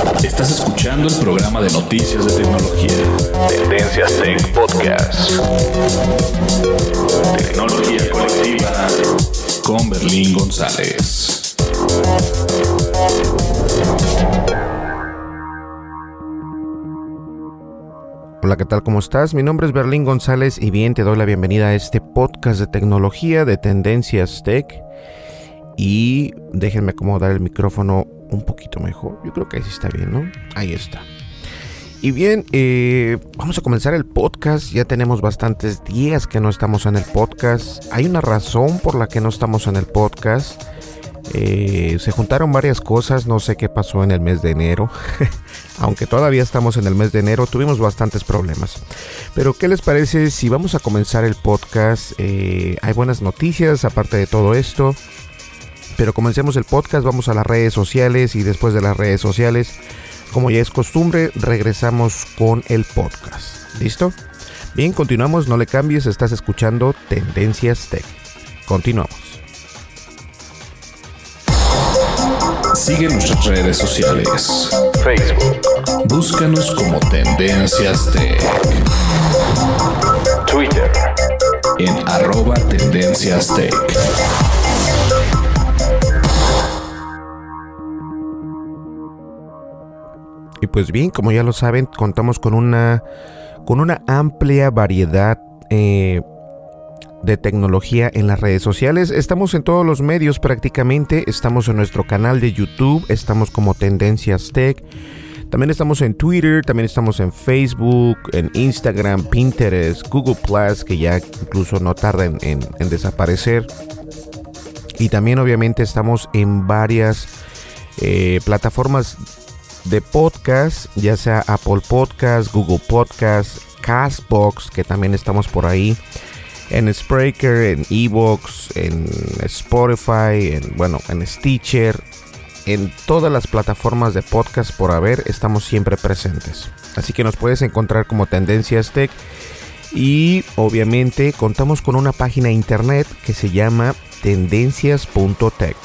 Estás escuchando el programa de noticias de tecnología. Tendencias Tech Podcast. Tecnología colectiva con Berlín González. Hola, ¿qué tal? ¿Cómo estás? Mi nombre es Berlín González y bien te doy la bienvenida a este podcast de tecnología de Tendencias Tech. Y déjenme acomodar el micrófono un poquito mejor. Yo creo que ahí sí está bien, ¿no? Ahí está. Y bien, eh, vamos a comenzar el podcast. Ya tenemos bastantes días que no estamos en el podcast. Hay una razón por la que no estamos en el podcast. Eh, se juntaron varias cosas, no sé qué pasó en el mes de enero. Aunque todavía estamos en el mes de enero, tuvimos bastantes problemas. Pero, ¿qué les parece si vamos a comenzar el podcast? Eh, hay buenas noticias aparte de todo esto. Pero comencemos el podcast, vamos a las redes sociales y después de las redes sociales, como ya es costumbre, regresamos con el podcast. ¿Listo? Bien, continuamos, no le cambies, estás escuchando Tendencias Tech. Continuamos. Sigue nuestras redes sociales. Facebook. Búscanos como Tendencias Tech. Twitter. En arroba Tendencias Tech. Y pues bien, como ya lo saben, contamos con una, con una amplia variedad eh, de tecnología en las redes sociales. Estamos en todos los medios prácticamente. Estamos en nuestro canal de YouTube. Estamos como Tendencias Tech. También estamos en Twitter, también estamos en Facebook, en Instagram, Pinterest, Google Plus, que ya incluso no tarda en, desaparecer. Y también obviamente estamos en varias eh, plataformas de podcast, ya sea Apple Podcast, Google Podcast, Castbox, que también estamos por ahí, en Spreaker, en Evox, en Spotify, en bueno, en Stitcher, en todas las plataformas de podcast por haber, estamos siempre presentes. Así que nos puedes encontrar como Tendencias Tech y obviamente contamos con una página internet que se llama tendencias.tech.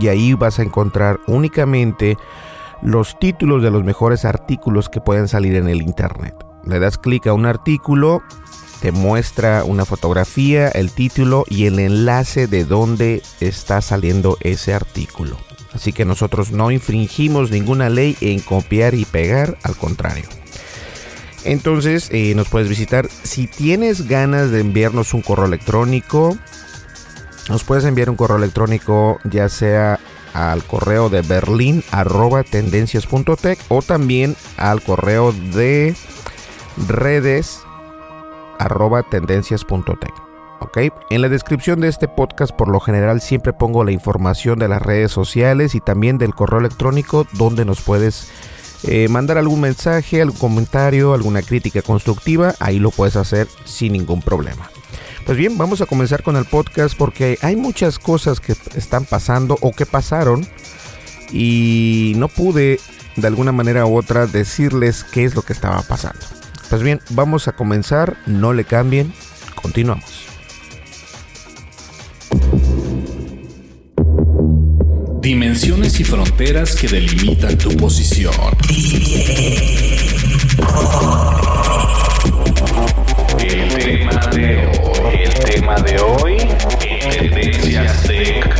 Y ahí vas a encontrar únicamente los títulos de los mejores artículos que pueden salir en el internet. Le das clic a un artículo, te muestra una fotografía, el título y el enlace de dónde está saliendo ese artículo. Así que nosotros no infringimos ninguna ley en copiar y pegar, al contrario. Entonces eh, nos puedes visitar. Si tienes ganas de enviarnos un correo electrónico, nos puedes enviar un correo electrónico ya sea al correo de berlín arroba tendencias.tech o también al correo de redes arroba. En la descripción de este podcast por lo general siempre pongo la información de las redes sociales y también del correo electrónico donde nos puedes eh, mandar algún mensaje, algún comentario, alguna crítica constructiva, ahí lo puedes hacer sin ningún problema. Pues bien, vamos a comenzar con el podcast porque hay muchas cosas que están pasando o que pasaron y no pude de alguna manera u otra decirles qué es lo que estaba pasando. Pues bien, vamos a comenzar, no le cambien, continuamos. Dimensiones y fronteras que delimitan tu posición. El tema de hoy, el tema de hoy,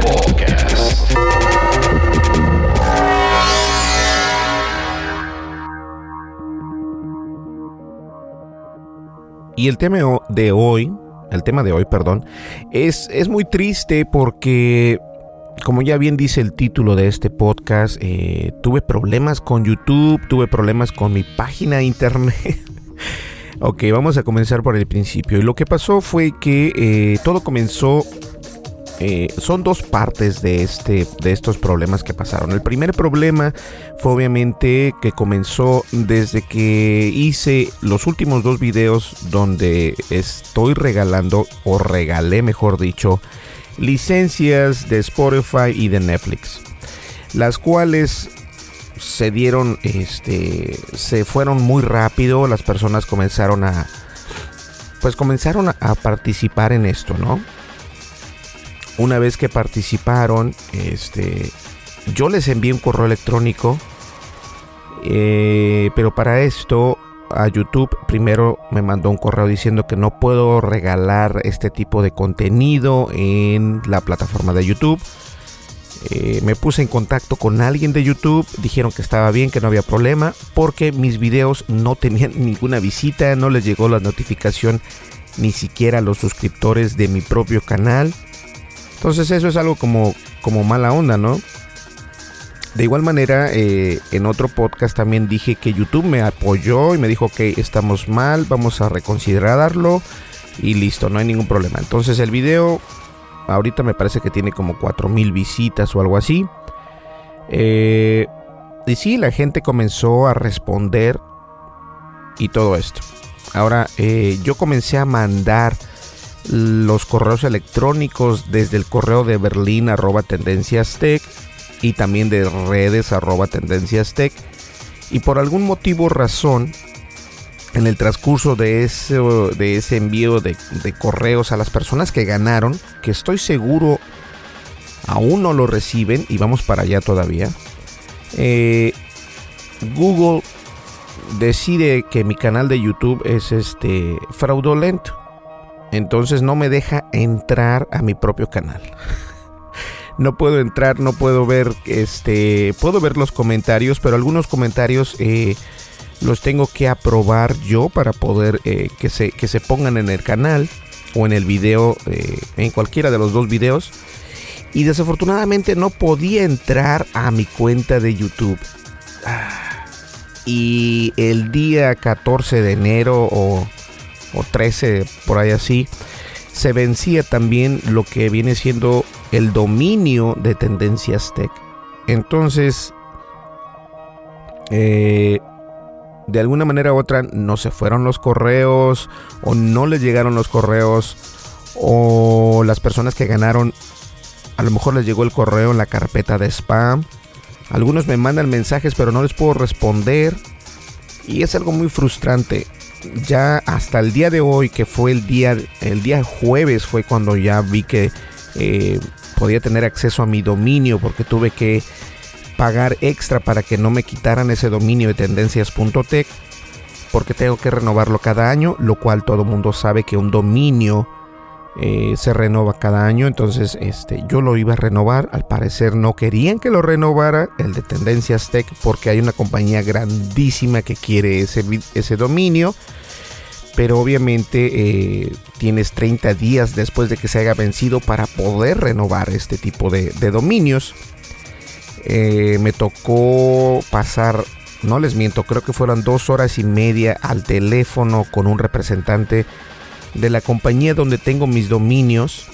Podcast. Y el tema de hoy, el tema de hoy, perdón, es, es muy triste porque como ya bien dice el título de este podcast, eh, tuve problemas con YouTube, tuve problemas con mi página de internet. ok, vamos a comenzar por el principio. Y lo que pasó fue que eh, todo comenzó... Eh, son dos partes de, este, de estos problemas que pasaron. El primer problema fue obviamente que comenzó desde que hice los últimos dos videos donde estoy regalando, o regalé mejor dicho, licencias de Spotify y de Netflix, las cuales se dieron, este, se fueron muy rápido, las personas comenzaron a, pues comenzaron a, participar en esto, ¿no? Una vez que participaron, este, yo les envié un correo electrónico, eh, pero para esto a YouTube primero me mandó un correo diciendo que no puedo regalar este tipo de contenido en la plataforma de YouTube. Eh, me puse en contacto con alguien de YouTube, dijeron que estaba bien, que no había problema, porque mis videos no tenían ninguna visita, no les llegó la notificación ni siquiera a los suscriptores de mi propio canal. Entonces eso es algo como, como mala onda, ¿no? De igual manera, eh, en otro podcast también dije que YouTube me apoyó y me dijo que estamos mal, vamos a reconsiderarlo y listo, no hay ningún problema. Entonces el video ahorita me parece que tiene como 4000 visitas o algo así. Eh, y sí, la gente comenzó a responder y todo esto. Ahora, eh, yo comencé a mandar los correos electrónicos desde el correo de Berlín arroba tendencias tech y también de redes arroba tendencias tech. Y por algún motivo razón, en el transcurso de ese, de ese envío de, correos a las personas que ganaron, que estoy seguro aún no lo reciben y vamos para allá todavía, eh, Google decide que mi canal de YouTube es este fraudulento. Entonces no me deja entrar a mi propio canal. no puedo entrar, no puedo ver, este, puedo ver los comentarios, pero algunos comentarios eh, los tengo que aprobar yo para poder eh, que, se, que se pongan en el canal o en el video, eh, en cualquiera de los dos videos. Y desafortunadamente no podía entrar a mi cuenta de YouTube. Ah, y el día 14 de enero o, o 13, por ahí así, se vencía también lo que viene siendo el dominio de tendencias tech. Entonces, eh, de alguna manera u otra no se fueron los correos o no les llegaron los correos o las personas que ganaron a lo mejor les llegó el correo en la carpeta de spam. Algunos me mandan mensajes pero no les puedo responder y es algo muy frustrante. Ya hasta el día de hoy que fue el día el día jueves fue cuando ya vi que eh, podía tener acceso a mi dominio porque tuve que pagar extra para que no me quitaran ese dominio de tendencias.tech porque tengo que renovarlo cada año, lo cual todo mundo sabe que un dominio eh, se renova cada año, entonces este, yo lo iba a renovar, al parecer no querían que lo renovara el de Tendencias Tech porque hay una compañía grandísima que quiere ese, ese dominio. Pero obviamente eh, tienes 30 días después de que se haya vencido para poder renovar este tipo de, dominios. Eh, me tocó pasar, no les miento, creo que fueron dos horas y media al teléfono con un representante de la compañía donde tengo mis dominios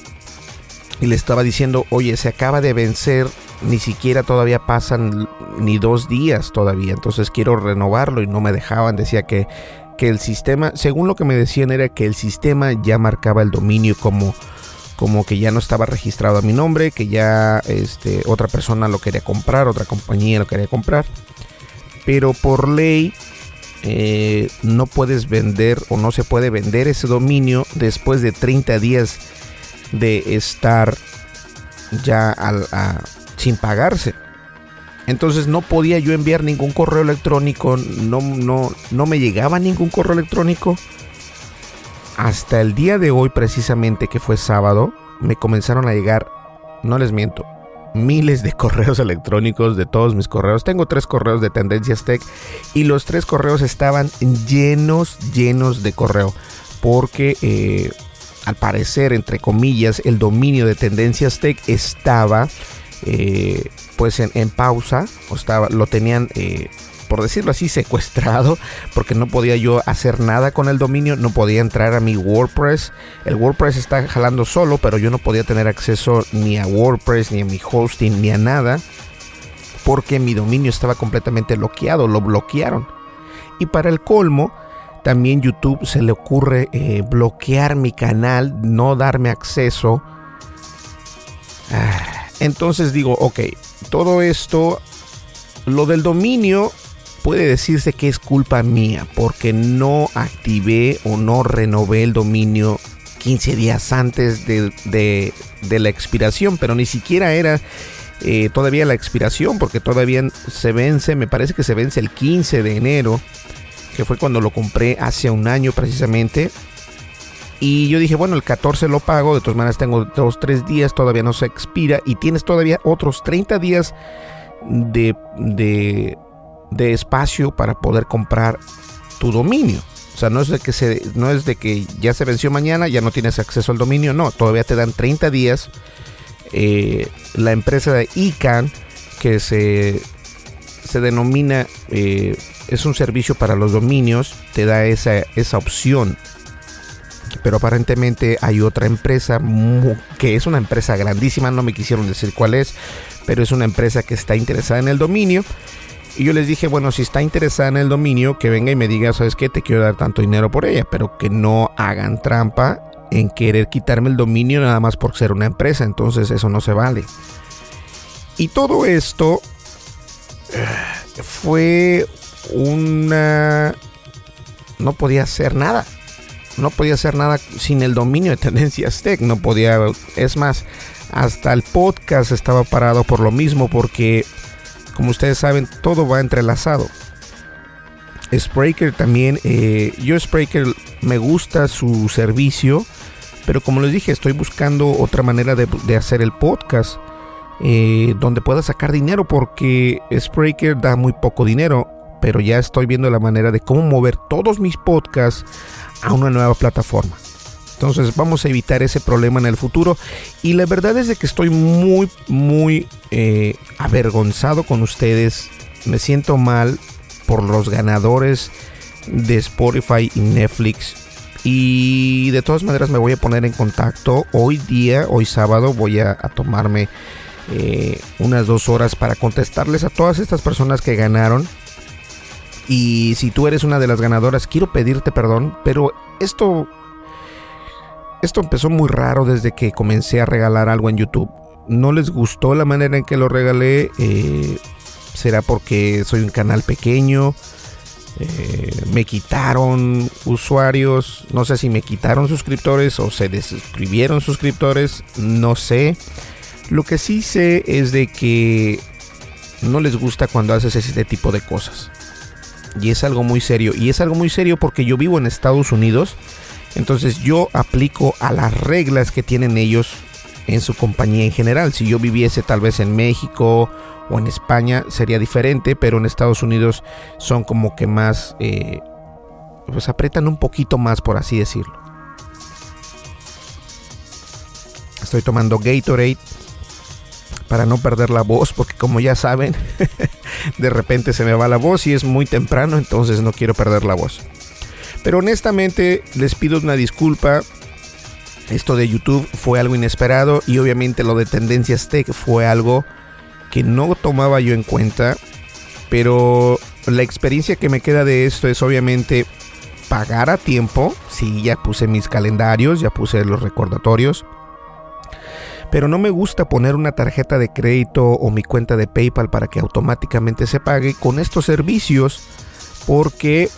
y le estaba diciendo, oye, se acaba de vencer, ni siquiera todavía pasan ni dos días todavía, entonces quiero renovarlo y no me dejaban, decía que, que el sistema, según lo que me decían era que el sistema ya marcaba el dominio como como que ya no estaba registrado a mi nombre, que ya este, otra persona lo quería comprar, otra compañía lo quería comprar. Pero por ley eh, no puedes vender o no se puede vender ese dominio después de 30 días de estar ya sin pagarse. Entonces no podía yo enviar ningún correo electrónico, no, no, no me llegaba ningún correo electrónico. Hasta el día de hoy, precisamente que fue sábado, me comenzaron a llegar, no les miento, miles de correos electrónicos de todos mis correos. Tengo tres correos de Tendencias Tech y los tres correos estaban llenos, llenos de correo. Porque eh, al parecer, entre comillas, el dominio de Tendencias Tech estaba eh, pues en, pausa. O estaba, lo tenían... Eh, por decirlo así, secuestrado, porque no podía yo hacer nada con el dominio, no podía entrar a mi WordPress. El WordPress está jalando solo, pero yo no podía tener acceso ni a WordPress, ni a mi hosting, ni a nada, porque mi dominio estaba completamente bloqueado, lo bloquearon. Y para el colmo, también YouTube se le ocurre eh, bloquear mi canal, no darme acceso. Ah, entonces digo, ok, todo esto, lo del dominio puede decirse que es culpa mía porque no activé o no renové el dominio 15 días antes de, la expiración, pero ni siquiera era eh, todavía la expiración porque todavía se vence, me parece que se vence el 15 de enero, que fue cuando lo compré hace un año precisamente. Y yo dije, bueno, el 14 lo pago, de todas maneras tengo dos, tres días, todavía no se expira y tienes todavía otros 30 días de, de de espacio para poder comprar tu dominio. O sea, no es de que se, no es de que ya se venció mañana, ya no tienes acceso al dominio, no, todavía te dan 30 días. Eh, la empresa de ICANN, que se, se denomina, eh, es un servicio para los dominios, te da esa, esa opción. Pero aparentemente hay otra empresa que es una empresa grandísima, no me quisieron decir cuál es, pero es una empresa que está interesada en el dominio y yo les dije, bueno, si está interesada en el dominio, que venga y me diga, ¿sabes qué? Te quiero dar tanto dinero por ella, pero que no hagan trampa en querer quitarme el dominio nada más por ser una empresa. Entonces eso no se vale. Y todo esto eh, fue una... No podía hacer nada. No podía hacer nada sin el dominio de Tendencias Tech. No podía... Es más, hasta el podcast estaba parado por lo mismo porque como ustedes saben, todo va entrelazado. Spreaker también, eh, yo Spreaker me gusta su servicio, pero como les dije, estoy buscando otra manera de, hacer el podcast eh, donde pueda sacar dinero porque Spreaker da muy poco dinero, pero ya estoy viendo la manera de cómo mover todos mis podcasts a una nueva plataforma. Entonces vamos a evitar ese problema en el futuro. Y la verdad es de que estoy muy, muy eh, avergonzado con ustedes. Me siento mal por los ganadores de Spotify y Netflix. Y de todas maneras me voy a poner en contacto. Hoy día, hoy sábado, voy a, tomarme eh, unas dos horas para contestarles a todas estas personas que ganaron. Y si tú eres una de las ganadoras, quiero pedirte perdón, pero esto esto empezó muy raro desde que comencé a regalar algo en YouTube. No les gustó la manera en que lo regalé. Eh, será porque soy un canal pequeño. Eh, me quitaron usuarios. No sé si me quitaron suscriptores o se desuscribieron suscriptores. No sé. Lo que sí sé es de que no les gusta cuando haces este tipo de cosas. Y es algo muy serio. Y es algo muy serio porque yo vivo en Estados Unidos entonces yo aplico a las reglas que tienen ellos en su compañía en general. Si yo viviese tal vez en México o en España sería diferente, pero en Estados Unidos son como que más, eh, pues apretan un poquito más por así decirlo. Estoy tomando Gatorade para no perder la voz, porque como ya saben, de repente se me va la voz y es muy temprano, entonces no quiero perder la voz. Pero honestamente les pido una disculpa. Esto de YouTube fue algo inesperado y obviamente lo de Tendencias Tech fue algo que no tomaba yo en cuenta. Pero la experiencia que me queda de esto es obviamente pagar a tiempo. Sí, ya puse mis calendarios, ya puse los recordatorios. Pero no me gusta poner una tarjeta de crédito o mi cuenta de PayPal para que automáticamente se pague con estos servicios. Porque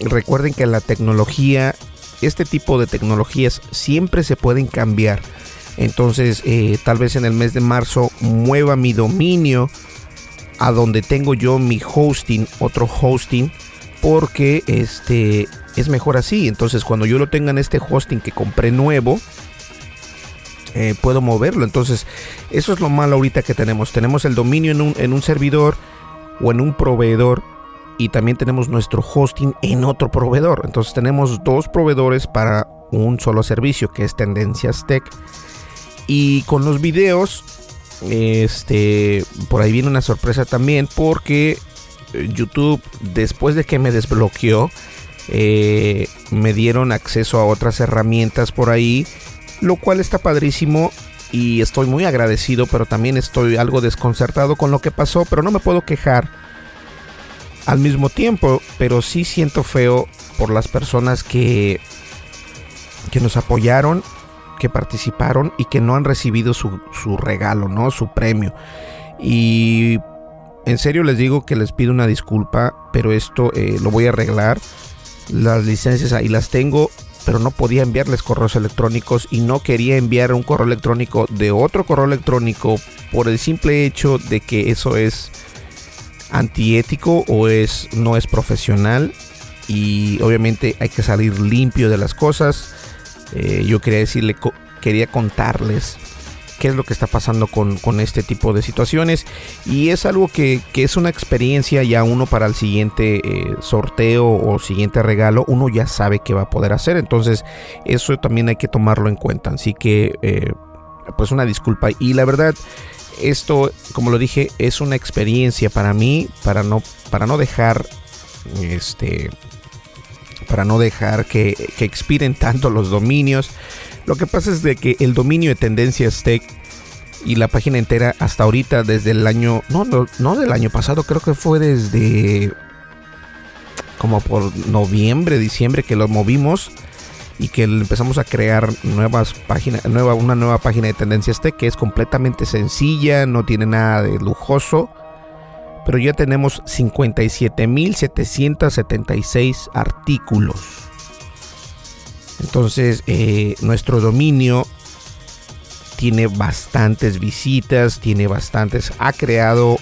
recuerden que la tecnología, este tipo de tecnologías siempre se pueden cambiar. Entonces, eh, tal vez en el mes de marzo mueva mi dominio a donde tengo yo mi hosting, otro hosting, porque este es mejor así. Entonces, cuando yo lo tenga en este hosting que compré nuevo, eh, puedo moverlo. Entonces, eso es lo malo ahorita que tenemos. Tenemos el dominio en un, en un servidor o en un proveedor y también tenemos nuestro hosting en otro proveedor. Entonces, tenemos dos proveedores para un solo servicio que es Tendencias Tech. Y con los videos, este, por ahí viene una sorpresa también porque eh, YouTube, después de que me desbloqueó, eh, me dieron acceso a otras herramientas por ahí, lo cual está padrísimo y estoy muy agradecido, pero también estoy algo desconcertado con lo que pasó, pero no me puedo quejar al mismo tiempo, pero sí siento feo por las personas que que nos apoyaron, que participaron y que no han recibido su, su regalo, ¿no? Su premio. Y en serio les digo que les pido una disculpa, pero esto eh, lo voy a arreglar. Las licencias ahí las tengo, pero no podía enviarles correos electrónicos y no quería enviar un correo electrónico de otro correo electrónico por el simple hecho de que eso es antiético o es no es profesional y obviamente hay que salir limpio de las cosas. Eh, yo quería decirle, quería contarles qué es lo que está pasando con, este tipo de situaciones. Y es algo que, es una experiencia ya uno para el siguiente eh, sorteo o siguiente regalo uno ya sabe qué va a poder hacer. Entonces eso también hay que tomarlo en cuenta. Así que eh, pues una disculpa. Y la verdad esto como lo dije es una experiencia para mí para no para no dejar este para no dejar que, que expiren tanto los dominios. Lo que pasa es de que el dominio de Tendencias Tech y la página entera hasta ahorita desde el año no, no no del año pasado creo que fue desde como por noviembre diciembre que lo movimos y que empezamos a crear nuevas páginas nueva una nueva página de tendencias tech que es completamente sencilla no tiene nada de lujoso pero ya tenemos 57.776 artículos. Entonces, eh, nuestro dominio tiene bastantes visitas, tiene bastantes, ha creado,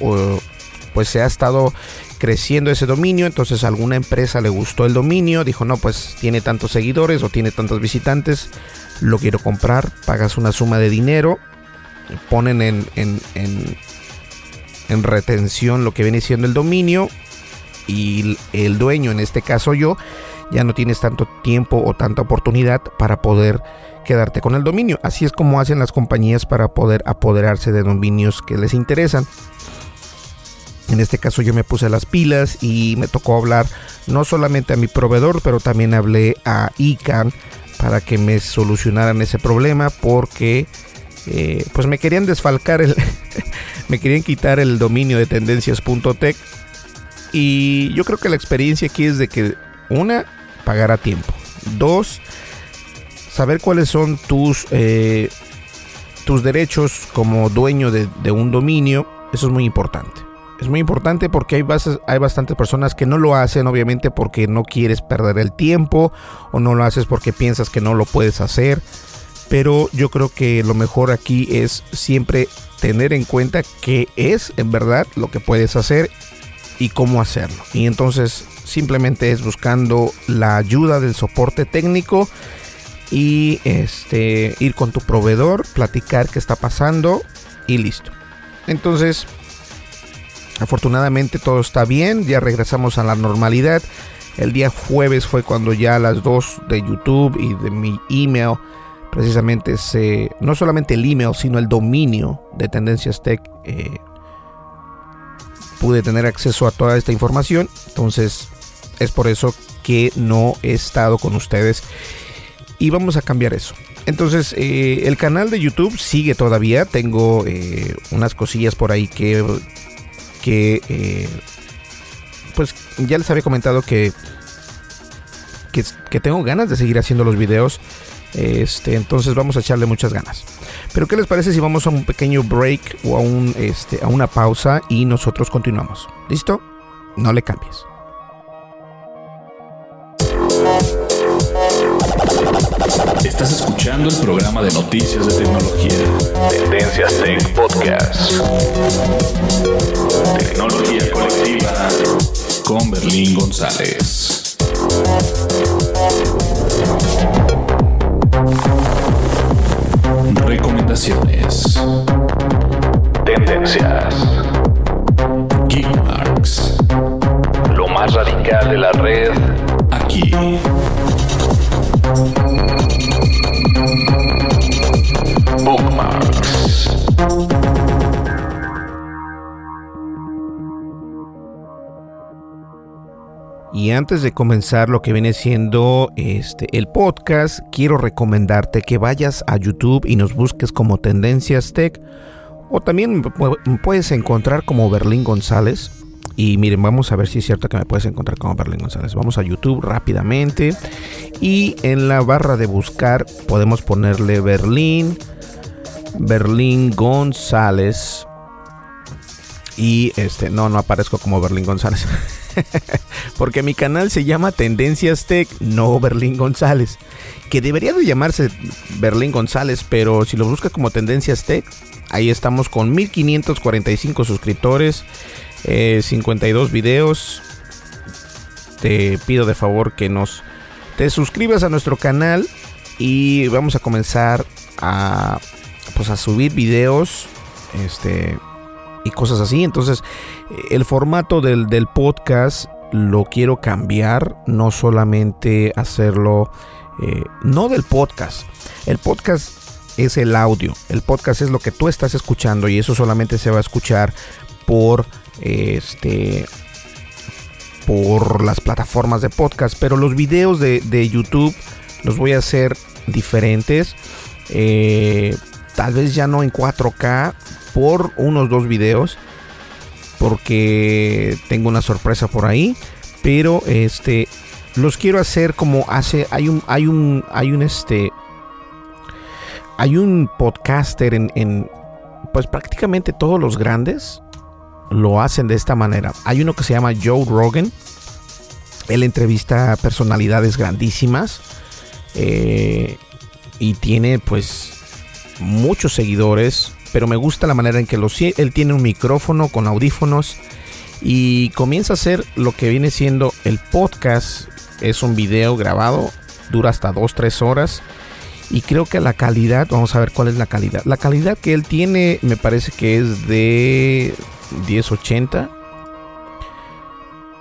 pues se ha estado creciendo ese dominio, entonces alguna empresa le gustó el dominio, dijo, no, pues tiene tantos seguidores o tiene tantos visitantes, lo quiero comprar, pagas una suma de dinero, ponen en, en, en, en retención lo que viene siendo el dominio y el dueño, en este caso yo, ya no tienes tanto tiempo o tanta oportunidad para poder quedarte con el dominio. Así es como hacen las compañías para poder apoderarse de dominios que les interesan. En este caso yo me puse las pilas y me tocó hablar no solamente a mi proveedor, pero también hablé a ICANN para que me solucionaran ese problema porque eh, pues me querían desfalcar el me querían quitar el dominio de tendencias.tech y yo creo que la experiencia aquí es de que una pagar a tiempo. Dos, saber cuáles son tus, eh, tus derechos como dueño de, un dominio. Eso es muy importante. Es muy importante porque hay, hay bastantes personas que no lo hacen, obviamente, porque no quieres perder el tiempo o no lo haces porque piensas que no lo puedes hacer. Pero yo creo que lo mejor aquí es siempre tener en cuenta qué es en verdad lo que puedes hacer y cómo hacerlo. Y entonces simplemente es buscando la ayuda del soporte técnico y este ir con tu proveedor, platicar qué está pasando y listo. Entonces, afortunadamente todo está bien, ya regresamos a la normalidad. El día jueves fue cuando ya las 2 de YouTube y de mi email precisamente se no solamente el email, sino el dominio de Tendencias Tech eh, pude tener acceso a toda esta información. Entonces, es por eso que no he estado con ustedes y vamos a cambiar eso. Entonces, eh, el canal de YouTube sigue todavía. Tengo eh, unas cosillas por ahí que, que eh, pues ya les había comentado que, que, que, tengo ganas de seguir haciendo los videos. Este, entonces vamos a echarle muchas ganas. Pero ¿qué les parece si vamos a un pequeño break o a, un, este, a una pausa y nosotros continuamos? ¿Listo? No le cambies. Estás escuchando el programa de noticias de tecnología. Tendencias Tech Podcast. Tecnología colectiva con Berlín González. Recomendaciones. Tendencias. Geekmarks. Lo más radical de la red aquí. Antes de comenzar lo que viene siendo este el podcast, quiero recomendarte que vayas a YouTube y nos busques como Tendencias Tech o también puedes encontrar como Berlín González. Y miren, vamos a ver si es cierto que me puedes encontrar como Berlín González. Vamos a YouTube rápidamente. Y en la barra de buscar podemos ponerle Berlín. Berlín González. Y este, no, no aparezco como Berlín González. Porque mi canal se llama Tendencias Tech, no Berlín González. Que debería de llamarse Berlín González, pero si lo busca como Tendencias Tech, ahí estamos con 1545 suscriptores, 52 videos. Te pido de favor que nos te suscribas a nuestro canal y vamos a comenzar a pues a subir videos este y cosas así. Entonces el formato del, del podcast lo quiero cambiar no solamente hacerlo eh, no del podcast. El podcast es el audio el podcast es lo que tú estás escuchando y eso solamente se va a escuchar por este por las plataformas de podcast. Pero los videos de, de YouTube los voy a hacer diferentes. Eh, tal vez ya no en 4K por unos dos videos porque tengo una sorpresa por ahí pero este los quiero hacer como hace hay un hay un hay un este hay un podcaster en, pues prácticamente todos los grandes lo hacen de esta manera. Hay uno que se llama Joe Rogan. Él entrevista a personalidades grandísimas eh, y tiene pues muchos seguidores, pero me gusta la manera en que lo él tiene un micrófono con audífonos y comienza a hacer lo que viene siendo el podcast. Es un video grabado, dura hasta 2-3 horas. Y creo que la calidad, vamos a ver cuál es la calidad. La calidad que él tiene me parece que es de 1080.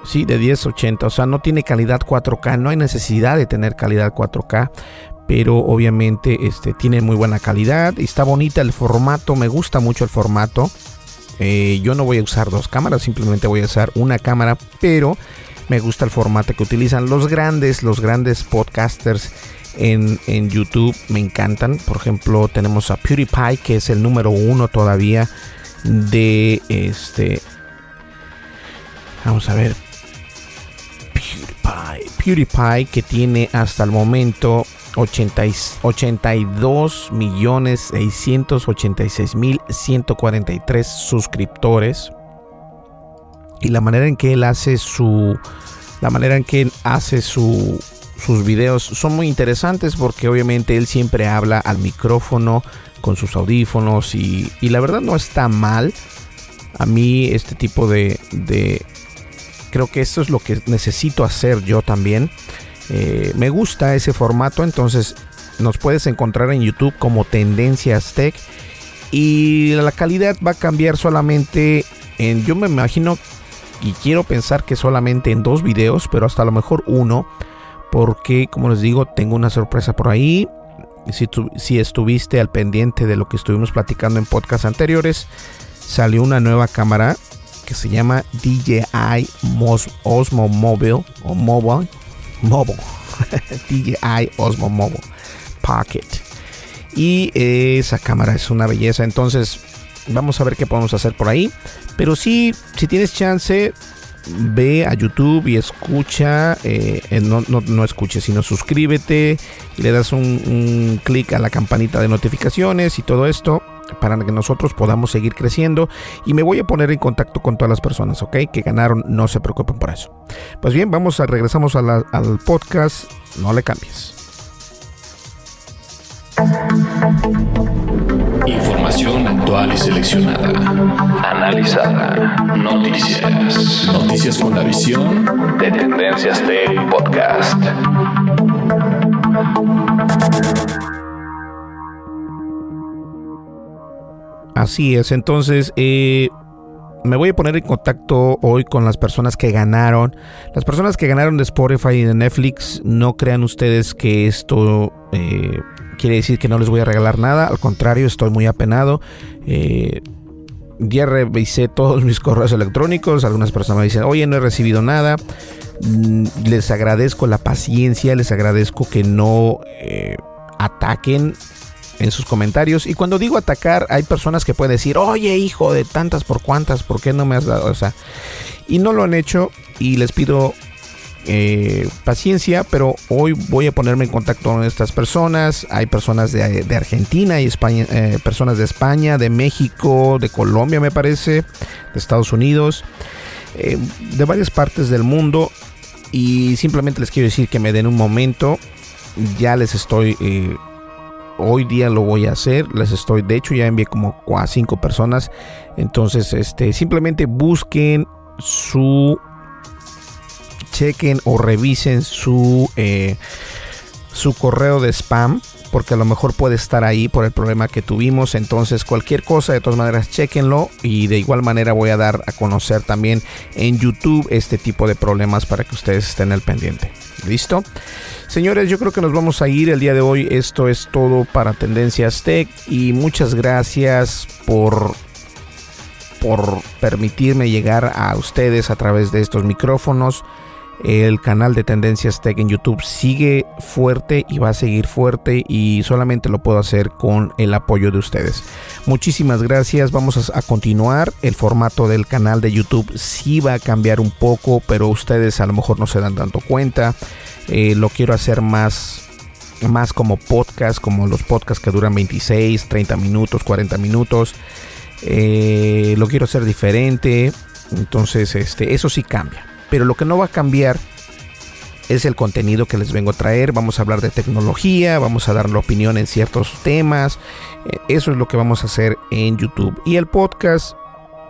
Sí, de 1080. O sea, no tiene calidad 4K. No hay necesidad de tener calidad 4K pero obviamente este, tiene muy buena calidad. Está bonita el formato, me gusta mucho el formato. Eh, yo no voy a usar dos cámaras, simplemente voy a usar una cámara, pero me gusta el formato que utilizan los grandes, los grandes podcasters en, en YouTube, me encantan. Por ejemplo, tenemos a PewDiePie, que es el número uno todavía de este. Vamos a ver. PewDiePie. PewDiePie que tiene hasta el momento 82 millones 686 mil 143 suscriptores. Y la manera en que él hace su la manera en que él hace su, sus videos son muy interesantes porque obviamente él siempre habla al micrófono con sus audífonos y, y la verdad no está mal. A mí este tipo de, de creo que esto es lo que necesito hacer yo también eh, me gusta ese formato, entonces nos puedes encontrar en YouTube como Tendencias Tech. Y la calidad va a cambiar solamente en, yo me imagino y quiero pensar que solamente en dos videos, pero hasta a lo mejor uno. Porque, como les digo, tengo una sorpresa por ahí. Si, si estuviste al pendiente de lo que estuvimos platicando en podcasts anteriores, salió una nueva cámara que se llama DJI Osmo Mobile o Mobile Mobile. DJI Osmo Mobile Pocket. Y esa cámara es una belleza. Entonces, vamos a ver qué podemos hacer por ahí. Pero sí, si tienes chance, ve a YouTube y escucha, eh, no, no, no escuche, sino suscríbete y le das un, un clic a la campanita de notificaciones y todo esto para que nosotros podamos seguir creciendo y me voy a poner en contacto con todas las personas, ¿ok? Que ganaron, no se preocupen por eso. Pues bien, vamos a regresamos a la, al podcast, no le cambies. Información actual y seleccionada. Analizada. Noticias. Noticias con la visión de Tendencias Tech Podcast. Así es, entonces eh, me voy a poner en contacto hoy con las personas que ganaron. Las personas que ganaron de Spotify y de Netflix, no crean ustedes que esto eh, quiere decir que no les voy a regalar nada. Al contrario, estoy muy apenado. Eh, ya revisé todos mis correos electrónicos. Algunas personas me dicen, oye, no he recibido nada. Mm, les agradezco la paciencia, les agradezco que no eh, ataquen en sus comentarios. Y cuando digo atacar, hay personas que pueden decir, oye, hijo de tantas por cuantas, ¿por qué no me has dado? O sea, y no lo han hecho y les pido eh, paciencia, pero hoy voy a ponerme en contacto con estas personas. Hay personas de, Argentina y España, eh, personas de España, de México, de Colombia, me parece, de Estados Unidos, eh, de varias partes del mundo. Y simplemente les quiero decir que me den un momento. Ya les estoy hoy día lo voy a hacer. Les estoy, de hecho, ya envié como a cinco personas. Entonces, este, simplemente busquen su, chequen o revisen su, eh, su correo de spam. Porque a lo mejor puede estar ahí por el problema que tuvimos. Entonces, cualquier cosa, de todas maneras, chequenlo. Y de igual manera voy a dar a conocer también en YouTube este tipo de problemas para que ustedes estén al pendiente. ¿Listo? Señores, yo creo que nos vamos a ir el día de hoy. Esto es todo para Tendencias Tech y muchas gracias por por permitirme llegar a ustedes a través de estos micrófonos. El canal de Tendencias Tech en YouTube sigue fuerte y va a seguir fuerte y solamente lo puedo hacer con el apoyo de ustedes. Muchísimas gracias. Vamos a, continuar. El formato del canal de YouTube sí va a cambiar un poco, pero ustedes a lo mejor no se dan tanto cuenta. Eh, lo quiero hacer más más como podcast, como los podcasts que duran 26, 30 minutos, 40 minutos. Eh, lo quiero hacer diferente. Entonces, este, eso sí cambia. Pero lo que no va a cambiar es el contenido que les vengo a traer. Vamos a hablar de tecnología, vamos a dar la opinión en ciertos temas. Eh, eso es lo que vamos a hacer en YouTube. Y el podcast,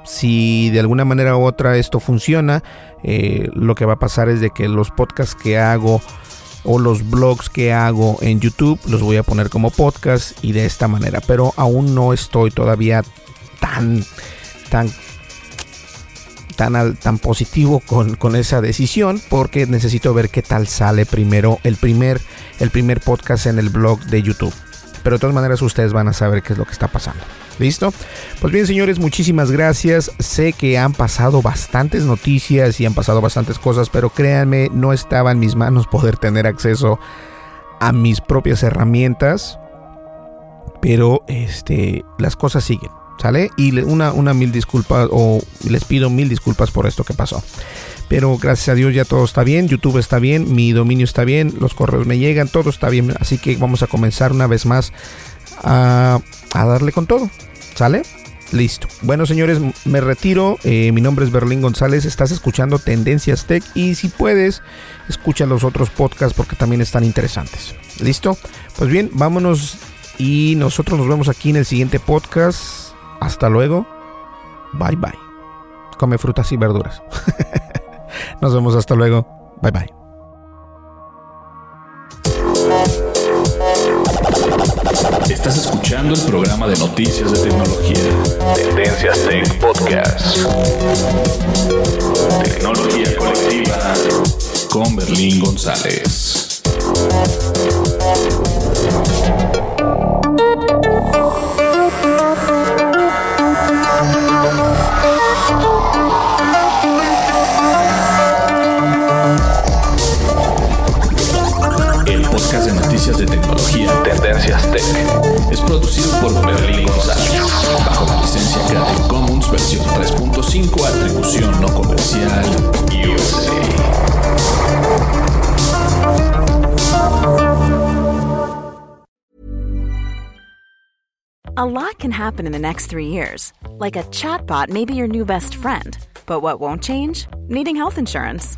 si de alguna manera u otra esto funciona, eh, lo que va a pasar es de que los podcasts que hago o los blogs que hago en YouTube los voy a poner como podcast y de esta manera. Pero aún no estoy todavía tan, tan tan, positivo con, con, esa decisión porque necesito ver qué tal sale primero el primer, el primer podcast en el blog de YouTube. Pero de todas maneras ustedes van a saber qué es lo que está pasando. ¿Listo? Pues bien, señores, muchísimas gracias. Sé que han pasado bastantes noticias y han pasado bastantes cosas, pero créanme, no estaba en mis manos poder tener acceso a mis propias herramientas. Pero este, las cosas siguen. ¿Sale? Y una, una mil disculpas o les pido mil disculpas por esto que pasó. Pero gracias a Dios ya todo está bien, YouTube está bien, mi dominio está bien, los correos me llegan, todo está bien. Así que vamos a comenzar una vez más a, a darle con todo. ¿Sale? Listo. Bueno, señores, me retiro. Eh, mi nombre es Berlín González. Estás escuchando Tendencias Tech. Y si puedes, escucha los otros podcasts porque también están interesantes. ¿Listo? Pues bien, vámonos. Y nosotros nos vemos aquí en el siguiente podcast. Hasta luego. Bye bye. Come frutas y verduras. Nos vemos hasta luego. Bye bye. Estás escuchando el programa de noticias de tecnología. Tendencias Tech Podcast. Tecnología colectiva con Berlín González. podcast de noticias de tecnología Tendencias Tech. Es producido por Berlín González, bajo licencia Creative Commons versión 3.5, atribución no comercial USA. A lot can happen in the next three years. Like a chatbot may be your new best friend. But what won't change? Needing health insurance.